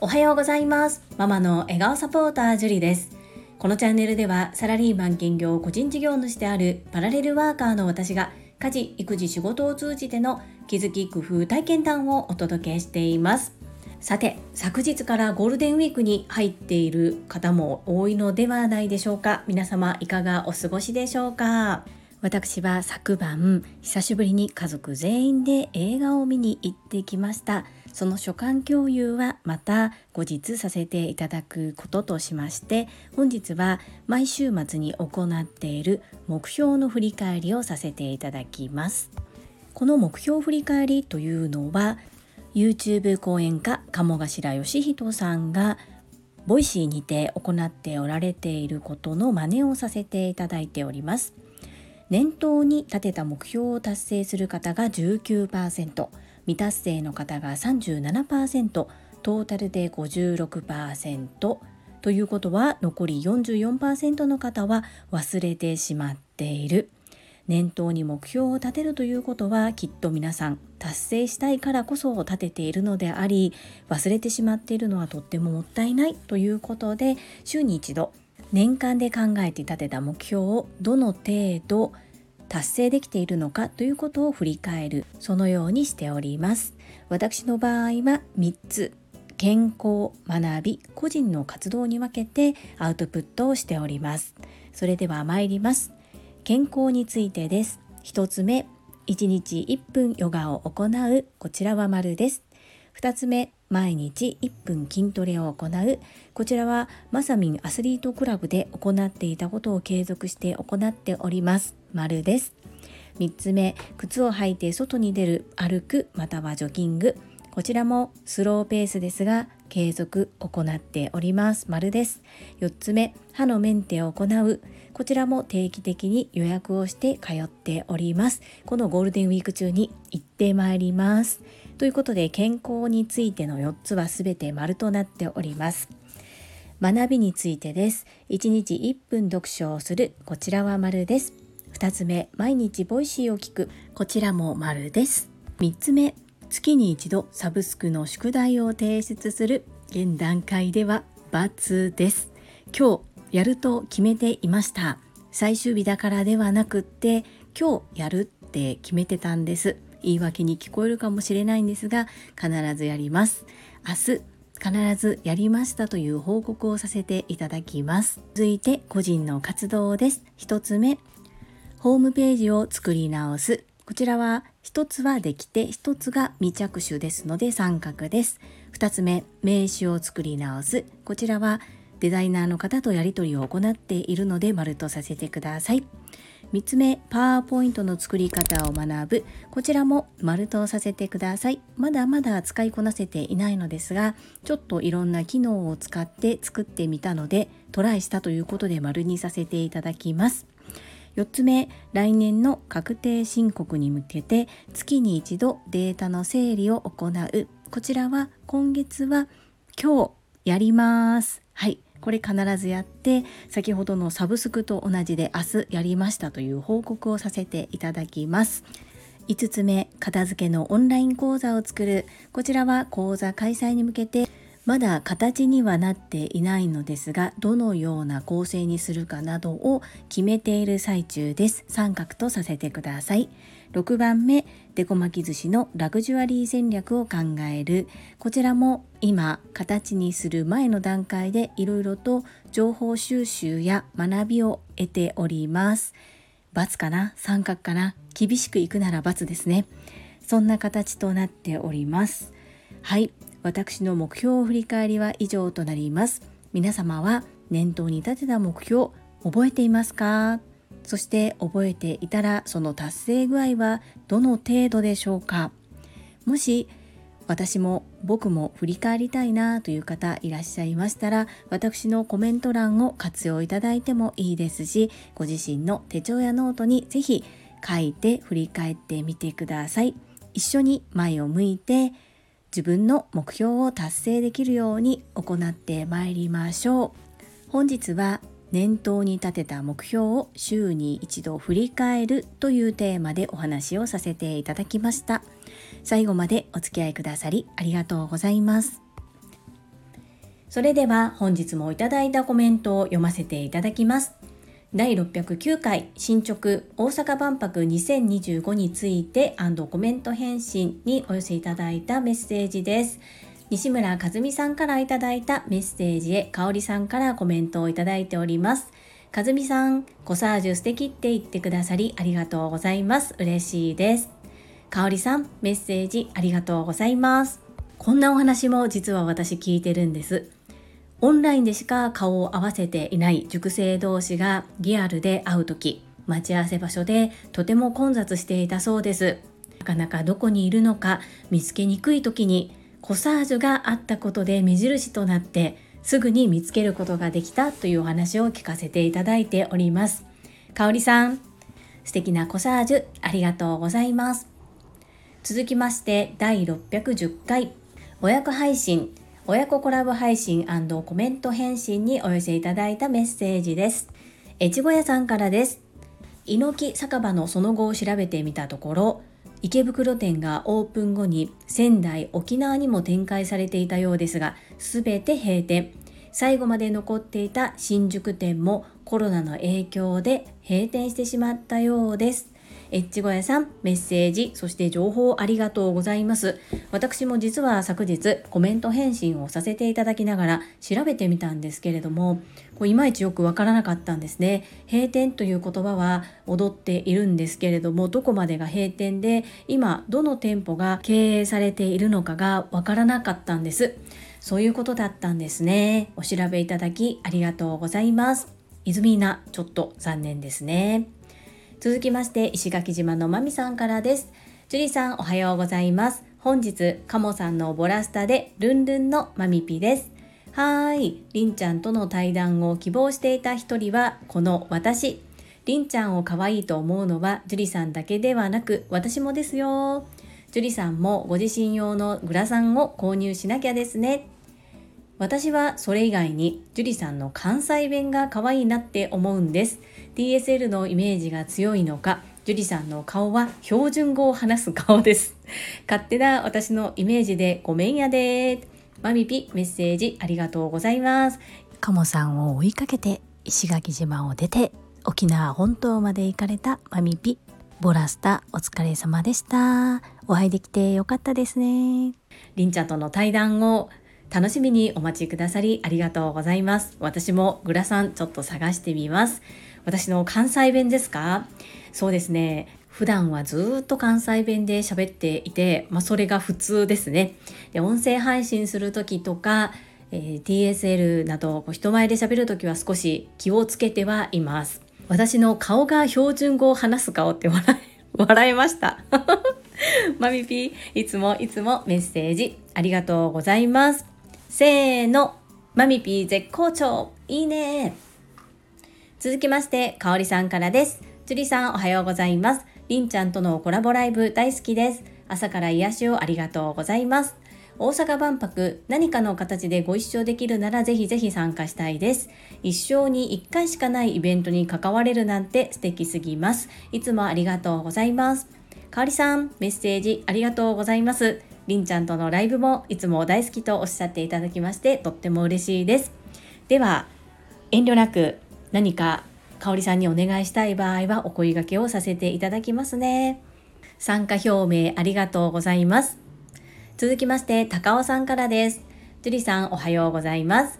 おはようございます。ママの笑顔サポータージュリです。このチャンネルではサラリーマン兼業個人事業主であるパラレルワーカーの私が家事育児仕事を通じての気づき工夫体験談をお届けしています。さて昨日からゴールデンウィークに入っている方も多いのではないでしょうか。皆様いかがお過ごしでしょうか？私は昨晩久しぶりに家族全員で映画を見に行ってきました。その所感共有はまた後日させていただくこととしまして本日は毎週末に行っている目標の振り返りをさせていただきます。この目標振り返りというのは YouTube 講演家鴨頭嘉人さんが Voicy にて行っておられていることの真似をさせていただいております。年頭に立てた目標を達成する方が19%未達成の方が37%ト。ータルで56%ということは残り44%の方は忘れてしまっている。念頭に目標を立てるということはきっと皆さん達成したいからこそ立てているのであり忘れてしまっているのはとってももったいないということで週に一度年間で考えて立てた目標をどの程度達成できているのかということを振り返るそのようにしております。私の場合は3つ。健康学び個人の活動に分けてアウトプットをしております。それでは参ります。健康についてです。1つ目。1日1分ヨガを行う。こちらは丸です。2つ目毎日1分筋トレを行う。こちらはまさみんアスリートクラブで行っていたことを継続して行っております。丸です。3つ目靴を履いて外に出る。歩く。またはジョギング。こちらもスローペースですが継続行っております。丸です。4つ目歯のメンテを行う。こちらも定期的に予約をして通っております。このゴールデンウィーク中に行ってまいります。ということで健康についての4つは全て丸となっております。学びについてです。1日1分読書をする。こちらは丸です。2つ目毎日 Voicy を聞く。こちらも丸です。3つ目月に一度サブスクの宿題を提出する。現段階では×です。今日やると決めていました。最終日だからではなくって今日やるって決めてたんです。言い訳に聞こえるかもしれないんですが必ずやります。明日必ずやりましたという報告をさせていただきます。続いて個人の活動です。1つ目ホームページを作り直す。こちらは1つはできて1つが未着手ですので三角です。2つ目名刺を作り直す。こちらはデザイナーの方とやり取りを行っているので丸とさせてください。3つ目パワーポイントの作り方を学ぶ。こちらも丸とさせてください。まだまだ使いこなせていないのですがちょっといろんな機能を使って作ってみたのでトライしたということで丸にさせていただきます。4つ目来年の確定申告に向けて月に一度データの整理を行う。こちらは今月は今日やります。はい。これ必ずやって先ほどのサブスクと同じで明日やりましたという報告をさせていただきます。5つ目片付けのオンライン講座を作る。こちらは講座開催に向けてまだ形にはなっていないのですがどのような構成にするかなどを決めている最中です。三角とさせてください。6番目デコ巻き寿司のラグジュアリー戦略を考える。こちらも今形にする前の段階でいろいろと情報収集や学びを得ております×かな？三角かな？厳しくいくなら×ですね。そんな形となっております。はい。私の目標を振り返りは以上となります。皆様は念頭に立てた目標覚えていますか？そして覚えていたらその達成具合はどの程度でしょうか？もし私も僕も振り返りたいなという方いらっしゃいましたら私のコメント欄を活用いただいてもいいですしご自身の手帳やノートにぜひ書いて振り返ってみてください。一緒に前を向いて自分の目標を達成できるように行ってまいりましょう。本日は念頭に立てた目標を週に一度振り返るというテーマでお話をさせていただきました。最後までお付き合いくださりありがとうございます。それでは本日もいただいたコメントを読ませていただきます。第609回進捗大阪万博2025についてコメント返信にお寄せいただいたメッセージです。西村和美さんからいただいたメッセージへ香里さんからコメントをいただいております。和美さん、コサージュ素敵って言ってくださりありがとうございます。嬉しいです。香里さん、メッセージありがとうございます。こんなお話も実は私聞いてるんです。オンラインでしか顔を合わせていない塾生同士がリアルで会う時待ち合わせ場所でとても混雑していたそうです。なかなかどこにいるのか見つけにくい時にコサージュがあったことで目印となってすぐに見つけることができたというお話を聞かせていただいております。かおりさん素敵なコサージュありがとうございます。続きまして第610回。親子配信。親子コラボ配信コメント返信にお寄せいただいたメッセージです。越後屋さんからです。猪木酒場のその後を調べてみたところ、池袋店がオープン後に仙台、沖縄にも展開されていたようですが、すべて閉店。最後まで残っていた新宿店もコロナの影響で閉店してしまったようです。エッチ小屋さん、メッセージ、そして情報ありがとうございます。私も実は昨日コメント返信をさせていただきながら調べてみたんですけれども、こういまいちよくわからなかったんですね。閉店という言葉は踊っているんですけれども、どこまでが閉店で、今どの店舗が経営されているのかがわからなかったんです。そういうことだったんですね。お調べいただきありがとうございます。泉菜、ちょっと残念ですね。続きまして石垣島のまみさんからです。樹里さんおはようございます。本日カモさんのボラスタでルンルンのまみぴです。はーい。りんちゃんとの対談を希望していた一人はこの私。りんちゃんを可愛いと思うのは樹里さんだけではなく私もですよ。樹里さんもご自身用のグラサンを購入しなきゃですね。私はそれ以外に樹里さんの関西弁が可愛いなって思うんです。DSL のイメージが強いのか樹里さんの顔は標準語を話す顔です。勝手な私のイメージでごめんやで。マミピメッセージありがとうございます。カモさんを追いかけて石垣島を出て沖縄本島まで行かれたマミピボラスタお疲れ様でした。お会いできてよかったですね。りんちゃんとの対談を楽しみにお待ちくださりありがとうございます。私もグラサンちょっと探してみます。私の関西弁ですか？そうですね。普段はずっと関西弁で喋っていて、まあ、それが普通ですね。で音声配信する時とか、えー、DSL など人前で喋る時は少し気をつけてはいます。私の顔が標準語を話す顔って笑 笑いました。マミピー、いつもいつもメッセージありがとうございます。せーの、マミピー絶好調いいね続きまして、かおりさんからです。樹里さんおはようございます。りんちゃんとのコラボライブ大好きです。朝から癒しをありがとうございます。大阪万博何かの形でご一緒できるならぜひぜひ参加したいです。一生に一回しかないイベントに関われるなんて素敵すぎます。いつもありがとうございます。かおりさん、メッセージありがとうございます。りんちゃんとのライブもいつも大好きとおっしゃっていただきましてとっても嬉しいです。では遠慮なく何か香里さんにお願いしたい場合はお声掛けをさせていただきますね。参加表明ありがとうございます。続きまして高尾さんからです。樹里さんおはようございます。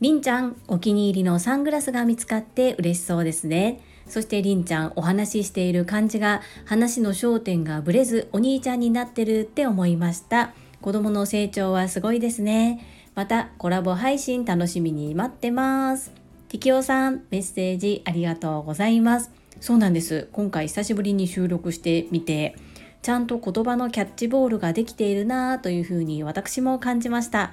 りんちゃんお気に入りのサングラスが見つかって嬉しそうですね。そしてりんちゃんお話ししている感じが話の焦点がぶれずお兄ちゃんになってるって思いました。子供の成長はすごいですね。またコラボ配信楽しみに待ってます。ティキオさんメッセージありがとうございます。そうなんです。今回久しぶりに収録してみてちゃんと言葉のキャッチボールができているなぁというふうに私も感じました。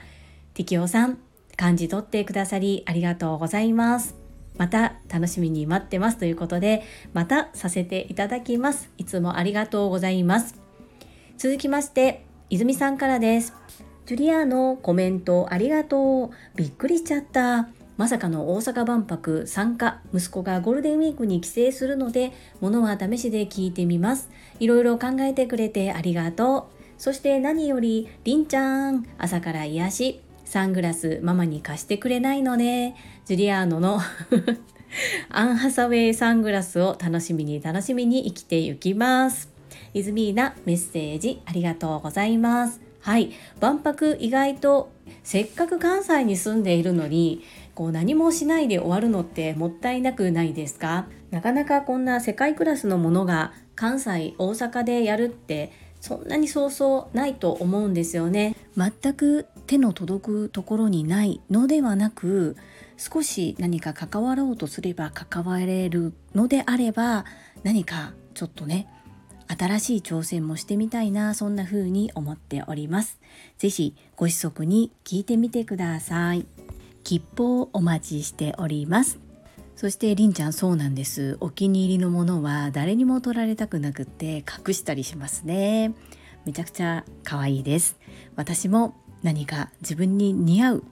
ティキオさん感じ取ってくださりありがとうございます。また楽しみに待ってますということで、またさせていただきます。いつもありがとうございます。続きまして、泉さんからです。ジュリアのコメントありがとう。びっくりしちゃった。まさかの大阪万博参加息子がゴールデンウィークに帰省するので物は試しで聞いてみますいろいろ考えてくれてありがとうそして何よりりんちゃん朝から癒しサングラスママに貸してくれないのね。ジュリアーノの アンハサウェイサングラスを楽しみに楽しみに生きてゆきます。イズミーナメッセージありがとうございます。はい。万博意外とせっかく関西に住んでいるのにこう何もしないで終わるのってもったいなくないですか？なかなかこんな世界クラスのものが関西大阪でやるってそんなにそうそうないと思うんですよね。全く手の届くところにないのではなく少し何か関わろうとすれば関われるのであれば何かちょっとね新しい挑戦もしてみたいなそんな風に思っております。是非ご子息に聞いてみてください。吉報お待ちしております。そしてりんちゃんそうなんです。お気に入りのものは誰にも取られたくなくって隠したりしますね。めちゃくちゃ可愛いです。私も何か自分に似合う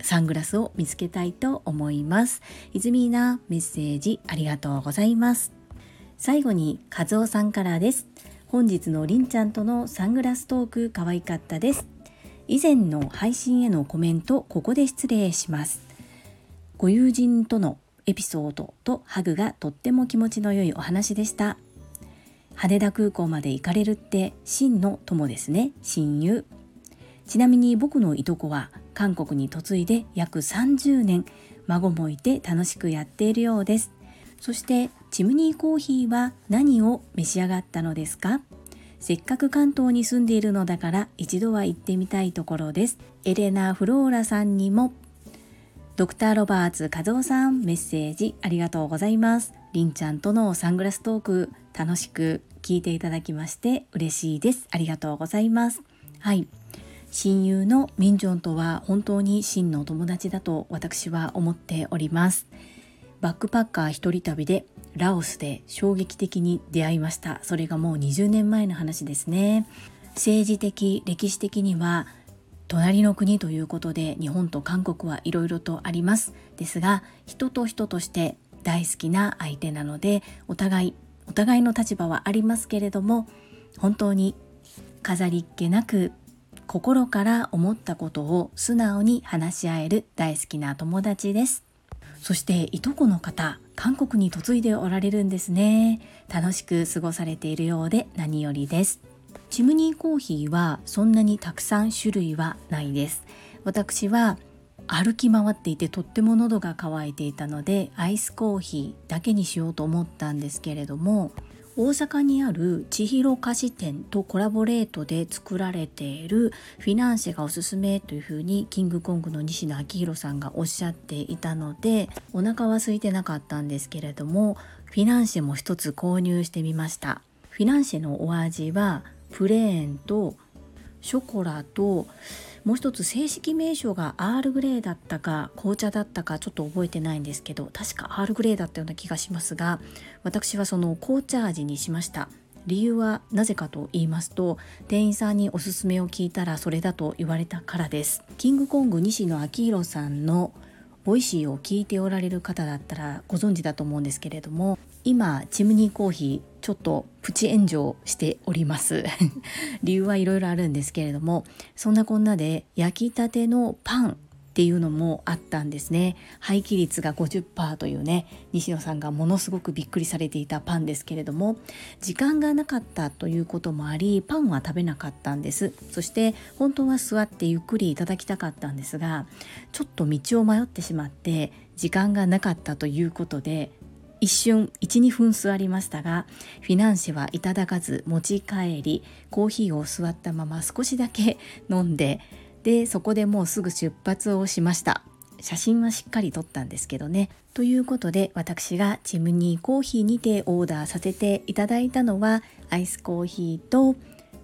サングラスを見つけたいと思います。泉なメッセージありがとうございます。最後に和夫さんからです。本日のりんちゃんとのサングラストーク可愛かったです。以前の配信へのコメントここで失礼します。ご友人とのエピソードとハグがとっても気持ちの良いお話でした。羽田空港まで行かれるって真の友ですね。親友。ちなみに僕のいとこは韓国に嫁いで約30年孫もいて楽しくやっているようですそしてチムニーコーヒーは何を召し上がったのですか？せっかく関東に住んでいるのだから一度は行ってみたいところです。エレナ・フローラさんにもドクターロバーツ和夫さんメッセージありがとうございます。りんちゃんとのサングラストーク楽しく聞いていただきまして嬉しいです。ありがとうございます。はい。親友のミンジョンとは本当に真の友達だと私は思っております。バックパッカー一人旅でラオスで衝撃的に出会いました。それがもう20年前の話ですね。政治的歴史的には隣の国ということで日本と韓国はいろいろとあります。ですが人と人として大好きな相手なのでお互いお互いの立場はありますけれども本当に飾りっ気なく心から思ったことを素直に話し合える大好きな友達です。そしていとこの方韓国に嫁いでおられるんですね。楽しく過ごされているようで何よりです。チムニーコーヒーはそんなにたくさん種類はないです。私は歩き回っていてとっても喉が渇いていたのでアイスコーヒーだけにしようと思ったんですけれども大阪にある千尋菓子店とコラボレートで作られているフィナンシェがおすすめというふうにキングコングの西野昭弘さんがおっしゃっていたのでお腹は空いてなかったんですけれどもフィナンシェも一つ購入してみました。フィナンシェのお味はプレーンとショコラともう一つ正式名称がアールグレーだったか紅茶だったかちょっと覚えてないんですけど確かアールグレーだったような気がしますが私はその紅茶味にしました。理由はなぜかと言いますと店員さんにおすすめを聞いたらそれだと言われたからです。キングコング西野亮廣さんの Voicy を聞いておられる方だったらご存知だと思うんですけれども今 CHIMNEY COFFEE ちょっとプチ炎上しております。理由はいろいろあるんですけれどもそんなこんなで焼きたてのパンっていうのもあったんですね。廃棄率が50%というね西野さんがものすごくびっくりされていたパンですけれども時間がなかったということもありパンは食べなかったんです。そして本当は座ってゆっくりいただきたかったんですがちょっと道を迷ってしまって時間がなかったということで一瞬12分座りましたがフィナンシェはいただかず持ち帰りコーヒーを座ったまま少しだけ飲んででそこでもうすぐ出発をしました。写真はしっかり撮ったんですけどね。ということで私がチムニーコーヒーにてオーダーさせていただいたのはアイスコーヒーとフ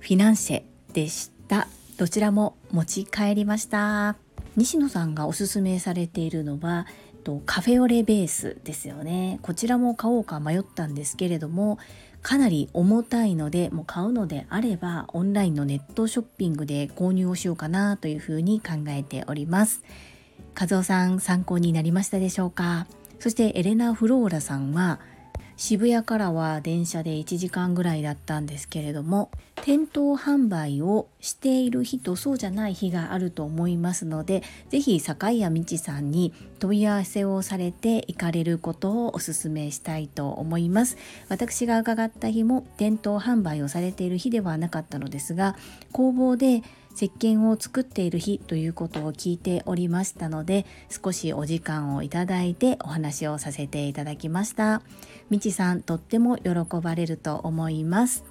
ィナンシェでした。どちらも持ち帰りました。西野さんがおすすめされているのはとカフェオレベースですよね。こちらも買おうか迷ったんですけれどもかなり重たいのでもう買うのであればオンラインのネットショッピングで購入をしようかなというふうに考えております。和夫さん参考になりましたでしょうか？そしてエレナ・フローラさんは渋谷からは電車で1時間ぐらいだったんですけれども店頭販売をしている日とそうじゃない日があると思いますので是非坂井谷道さんに問い合わせをされて行かれることをお勧めしたいと思います。私が伺った日も店頭販売をされている日ではなかったのですが工房で石鹸を作っている日ということを聞いておりましたので少しお時間をいただいてお話をさせていただきました。みちさんとっても喜ばれると思います。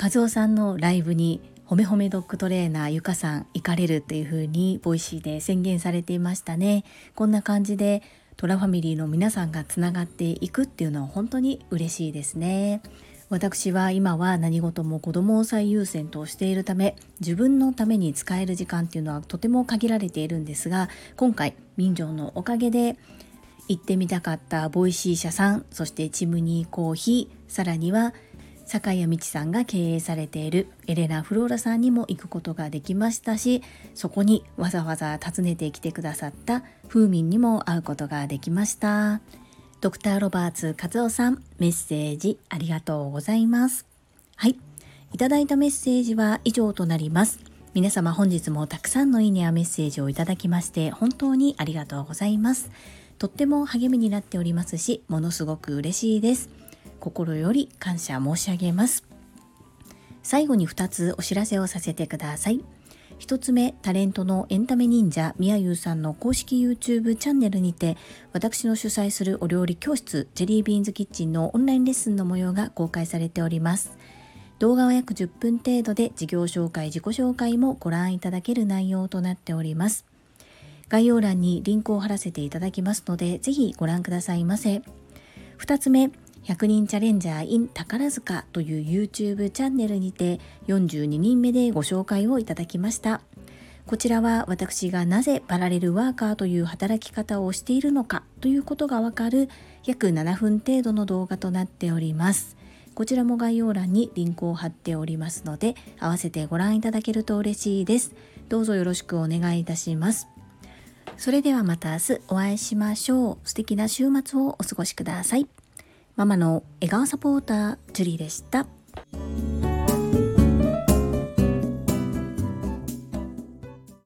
和夫さんのライブにほめほめドッグトレーナーゆかさん行かれるっていう風に Voicy で宣言されていましたね。こんな感じでトラファミリーの皆さんがつながっていくっていうのは本当に嬉しいですね。私は今は何事も子供を最優先としているため自分のために使える時間っていうのはとても限られているんですが今回民情のおかげで行ってみたかった Voicy 社さんそして CHIMNEY COFFEE さらには坂谷道さんが経営されているエレナ・フローラさんにも行くことができましたしそこにわざわざ訪ねてきてくださった風民にも会うことができました。ドクターロバーツ和夫さん、メッセージありがとうございます。はい。いただいたメッセージは以上となります。皆様本日もたくさんのいいねやメッセージをいただきまして本当にありがとうございます。とっても励みになっておりますし、ものすごく嬉しいです。心より感謝申し上げます。最後に2つお知らせをさせてください。1つ目タレントのエンタメ忍者みやゆうさんの公式 YouTube チャンネルにて私の主催するお料理教室ジェリービーンズキッチンのオンラインレッスンの模様が公開されております。動画は約10分程度で事業紹介自己紹介もご覧いただける内容となっております。概要欄にリンクを貼らせていただきますのでぜひご覧くださいませ。2つ目100人チャレンジャー in 宝塚という YouTube チャンネルにて42人目でご紹介をいただきました。こちらは私がなぜパラレルワーカーという働き方をしているのかということがわかる約7分程度の動画となっております。こちらも概要欄にリンクを貼っておりますので合わせてご覧いただけると嬉しいです。どうぞよろしくお願いいたします。それではまた明日お会いしましょう。素敵な週末をお過ごしください。ママの笑顔サポーター、ジュリーでした。